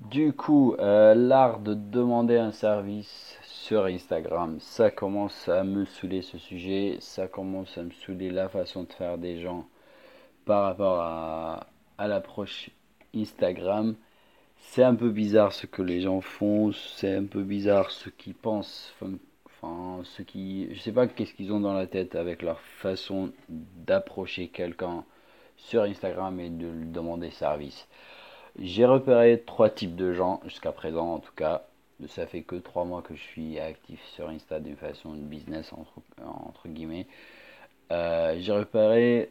Du coup, euh, l'art de demander un service sur Instagram, ça commence à me saouler ce sujet, ça commence à me saouler la façon de faire des gens par rapport à, l'approche Instagram. C'est un peu bizarre ce que les gens font, c'est un peu bizarre ce qu'ils pensent, enfin, ce qui, je sais pas qu'est-ce qu'ils ont dans la tête avec leur façon d'approcher quelqu'un sur Instagram et de lui demander service. J'ai repéré trois types de gens jusqu'à présent en tout cas. Ça fait que trois mois que je suis actif sur Insta d'une façon de business entre, guillemets. Euh, j'ai repéré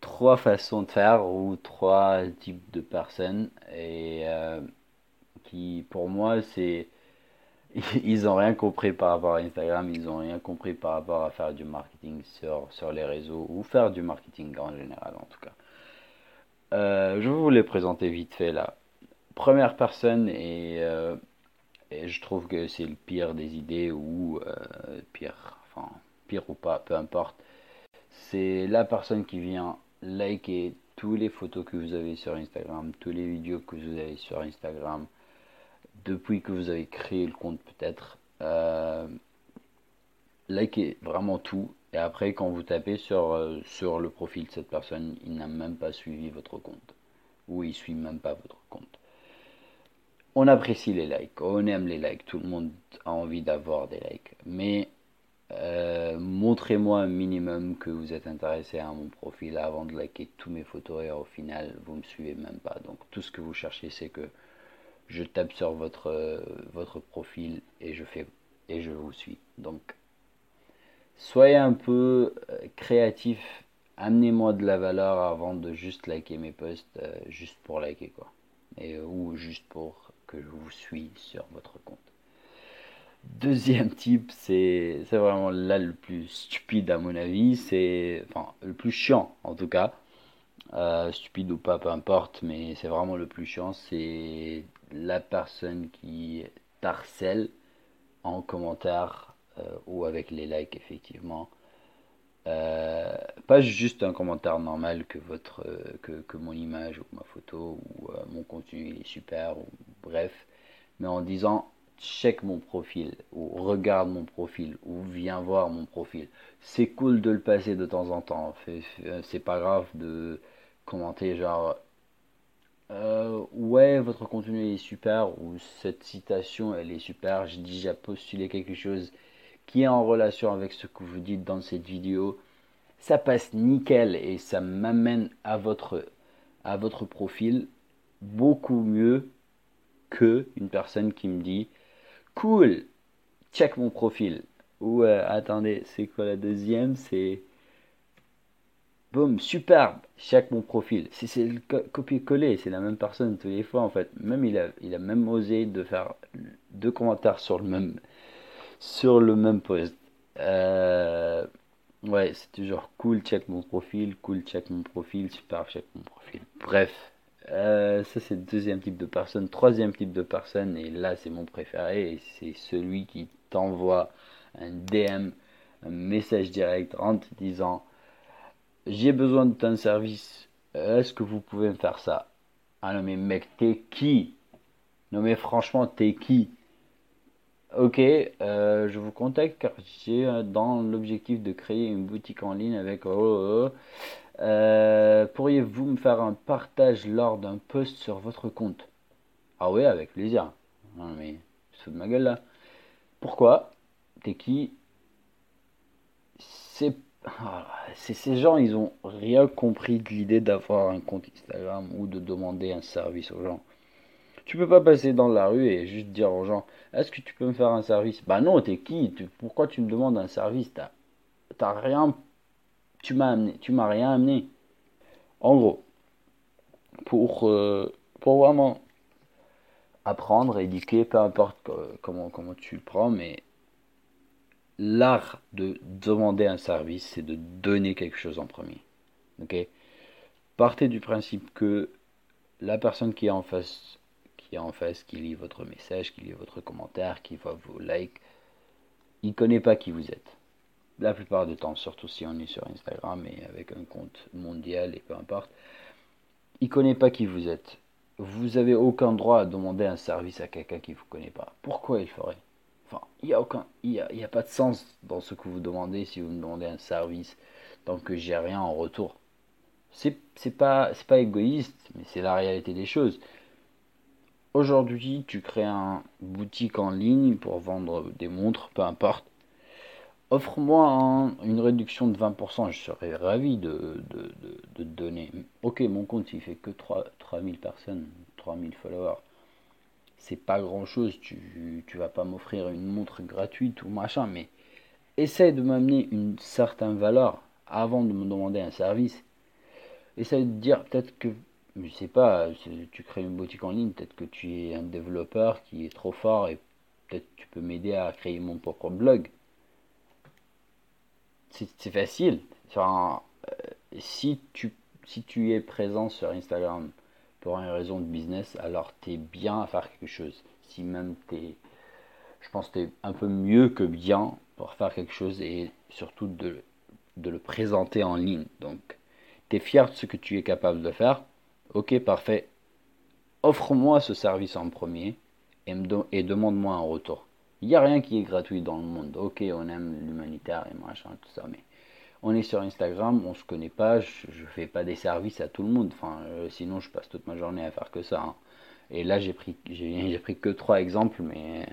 trois façons de faire ou trois types de personnes et euh, qui pour moi c'est ils ont rien compris par rapport à Instagram, ils ont rien compris par rapport à faire du marketing sur, sur les réseaux ou faire du marketing en général en tout cas. Euh, je vais vous les présenter vite fait là. Première personne, et, euh, et je trouve que c'est le pire des idées, ou euh, pire, enfin, pire ou pas, peu importe. C'est la personne qui vient liker toutes les photos que vous avez sur Instagram, toutes les vidéos que vous avez sur Instagram, depuis que vous avez créé le compte peut-être. likez vraiment tout et après, quand vous tapez sur, euh, sur le profil de cette personne, il n'a même pas suivi votre compte. Ou il ne suit même pas votre compte. On apprécie les likes, on aime les likes, tout le monde a envie d'avoir des likes. Mais euh, montrez-moi un minimum que vous êtes intéressé à mon profil avant de liker tous mes photos et au final, vous ne me suivez même pas. Donc tout ce que vous cherchez, c'est que je tape sur votre, euh, votre profil et je, fais, et je vous suis. Donc soyez un peu euh, créatif. Amenez-moi de la valeur avant de juste liker mes posts, euh, juste pour liker quoi. Et, euh, ou juste pour que je vous suis sur votre compte. Deuxième type, c'est vraiment là le plus stupide à mon avis, c'est le plus chiant en tout cas. stupide ou pas, peu importe, mais c'est vraiment le plus chiant, c'est la personne qui harcèle en commentaire ou avec les likes effectivement. Euh, pas juste un commentaire normal que votre euh, que, que, mon image ou ma photo ou mon contenu est super ou bref mais en disant check mon profil ou regarde mon profil ou viens voir mon profil c'est cool de le passer de temps en temps c'est pas grave de commenter genre ouais votre contenu est super ou cette citation elle est super j'ai déjà postulé quelque chose qui est en relation avec ce que vous dites dans cette vidéo, ça passe nickel et ça m'amène à votre, à votre profil beaucoup mieux que une personne qui me dit cool, check mon profil. Ou euh, attendez, c'est quoi la deuxième? C'est boum, superbe, check mon profil. C'est le copier-coller, c'est la même personne tous les fois en fait. Même il a, il a même osé de faire deux commentaires sur le même, sur le même post. Euh, ouais, c'est toujours cool, check mon profil, cool, check mon profil, super, check mon profil. Bref, euh, ça c'est le deuxième type de personne. Troisième type de personne, et là c'est mon préféré, c'est celui qui t'envoie un DM, un message direct en te disant J'ai besoin de ton service, est-ce que vous pouvez me faire ça? Ah non, mais mec, t'es qui? Non, mais franchement, t'es qui? Ok, euh, je vous contacte car j'ai euh, dans l'objectif de créer une boutique en ligne avec... Oh, oh, oh. Euh, pourriez-vous me faire un partage lors d'un post sur votre compte? Ah ouais, avec plaisir. Non mais, je de ma gueule là. Pourquoi? T'es qui? C'est... Ah, ces gens, ils ont rien compris de l'idée d'avoir un compte Instagram ou de demander un service aux gens. Tu peux pas passer dans la rue et juste dire aux gens Est-ce que tu peux me faire un service? Bah non, t'es qui? Pourquoi tu me demandes un service? T'as rien. Tu m'as. Tu m'as rien amené. En gros, pour, euh, pour vraiment apprendre, éduquer, peu importe comment, comment tu le prends, mais l'art de demander un service, c'est de donner quelque chose en premier. Ok? Partez du principe que la personne qui est en face en face, qui lit votre message, qui lit votre commentaire, qui voit vos likes, il ne connaît pas qui vous êtes. La plupart du temps, surtout si on est sur Instagram et avec un compte mondial et peu importe, il ne connaît pas qui vous êtes. vous avez aucun droit à demander un service à quelqu'un qui ne vous connaît pas. Pourquoi il ferait? Enfin, il n'y a, aucun, il a, a pas de sens dans ce que vous demandez si vous me demandez un service tant que j'ai rien en retour. C'est pas, c'est pas égoïste, mais c'est la réalité des choses. Aujourd'hui, tu crées un boutique en ligne pour vendre des montres, peu importe. Offre-moi une réduction de 20%, je serais ravi de, de, de, donner. Ok, mon compte il fait que 3, 3000 personnes, 3000 followers. C'est pas grand chose, tu, tu vas pas m'offrir une montre gratuite ou machin, mais essaie de m'amener une certaine valeur avant de me demander un service. Essaie de dire peut-être que, je sais pas, tu crées une boutique en ligne, peut-être que tu es un développeur qui est trop fort et peut-être tu peux m'aider à créer mon propre blog c'est facile. Euh, si, tu, si tu es présent sur Instagram pour une raison de business, alors tu es bien à faire quelque chose. Si même tu es, je pense que tu es un peu mieux que bien pour faire quelque chose et surtout de, de le présenter en ligne. Donc, tu es fier de ce que tu es capable de faire. Ok, parfait. Offre-moi ce service en premier et, demande-moi un retour. Il n'y a rien qui est gratuit dans le monde. Ok, on aime l'humanitaire et machin, tout ça, mais on est sur Instagram, on se connaît pas, je, ne fais pas des services à tout le monde. Enfin, euh, sinon, je passe toute ma journée à faire que ça. Hein. Et là, j'ai pris, pris que trois exemples, mais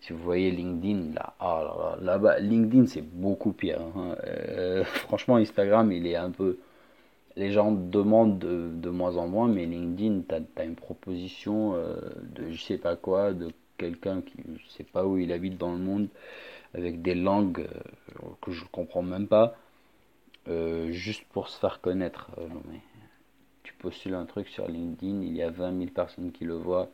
si vous voyez LinkedIn, là, ah là, bas LinkedIn, c'est beaucoup pire. Hein. Euh, franchement, Instagram, il est un peu. Les gens demandent de, moins en moins, mais LinkedIn, tu as, une proposition euh, de je sais pas quoi, de quelqu'un qui je sais pas où il habite dans le monde avec des langues euh, que je comprends même pas euh, juste pour se faire connaître. Tu postules un truc sur LinkedIn il y a 20 000 personnes qui le voient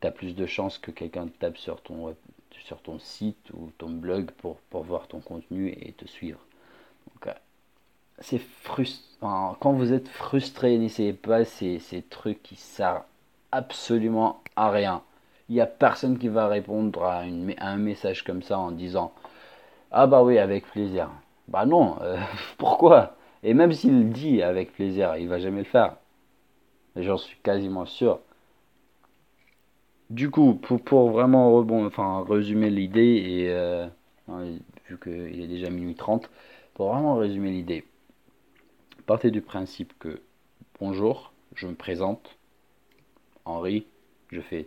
tu as plus de chances que quelqu'un tape sur ton sur ton site ou ton blog pour, voir ton contenu et te suivre c'est frustrant quand vous êtes frustré n'essayez pas ces, trucs qui servent absolument à rien il n'y a personne qui va répondre à, un message comme ça en disant Ah bah oui, avec plaisir. Bah non, euh, pourquoi? Et même s'il dit avec plaisir, il va jamais le faire. J'en suis quasiment sûr. Du coup, pour, vraiment rebond, enfin, résumer l'idée, et euh, vu qu'il est déjà minuit 30, pour vraiment résumer l'idée, partez du principe que bonjour, je me présente, Henri, je fais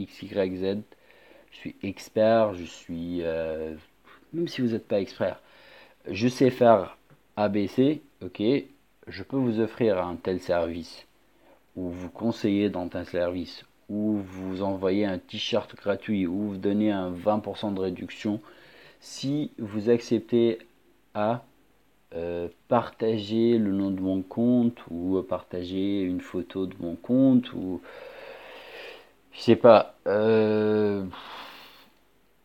XYZ. Je suis expert, je suis... Euh, même si vous n'êtes pas expert, je sais faire ABC, ok, je peux vous offrir un tel service, ou vous conseiller dans un service, ou vous envoyer un t-shirt gratuit, ou vous donner un 20% de réduction, si vous acceptez à euh, partager le nom de mon compte, ou partager une photo de mon compte, ou je sais pas, euh,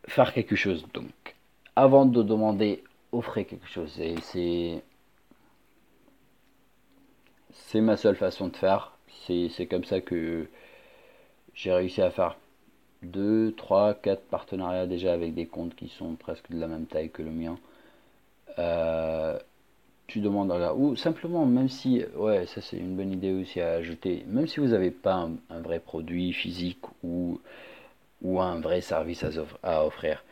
faire quelque chose. Donc, avant de demander, offrez quelque chose. Et c'est, c'est ma seule façon de faire. C'est comme ça que j'ai réussi à faire 2, 3, 4 partenariats déjà avec des comptes qui sont presque de la même taille que le mien. Euh, tu demandes à ou simplement même si ouais ça c'est une bonne idée aussi à ajouter même si vous n'avez pas un, vrai produit physique ou ou un vrai service à, offrir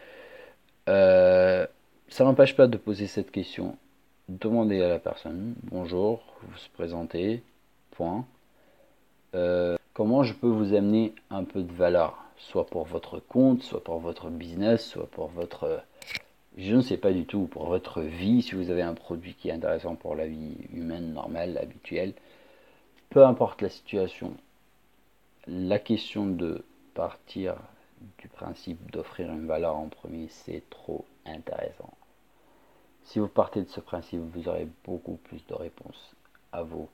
euh, ça n'empêche pas de poser cette question. Demandez à la personne bonjour vous se présentez point. Euh, comment je peux vous amener un peu de valeur soit pour votre compte soit pour votre business soit pour votre je ne sais pas du tout pour votre vie, si vous avez un produit qui est intéressant pour la vie humaine, normale, habituelle, peu importe la situation, la question de partir du principe d'offrir une valeur en premier, c'est trop intéressant. Si vous partez de ce principe, vous aurez beaucoup plus de réponses à vos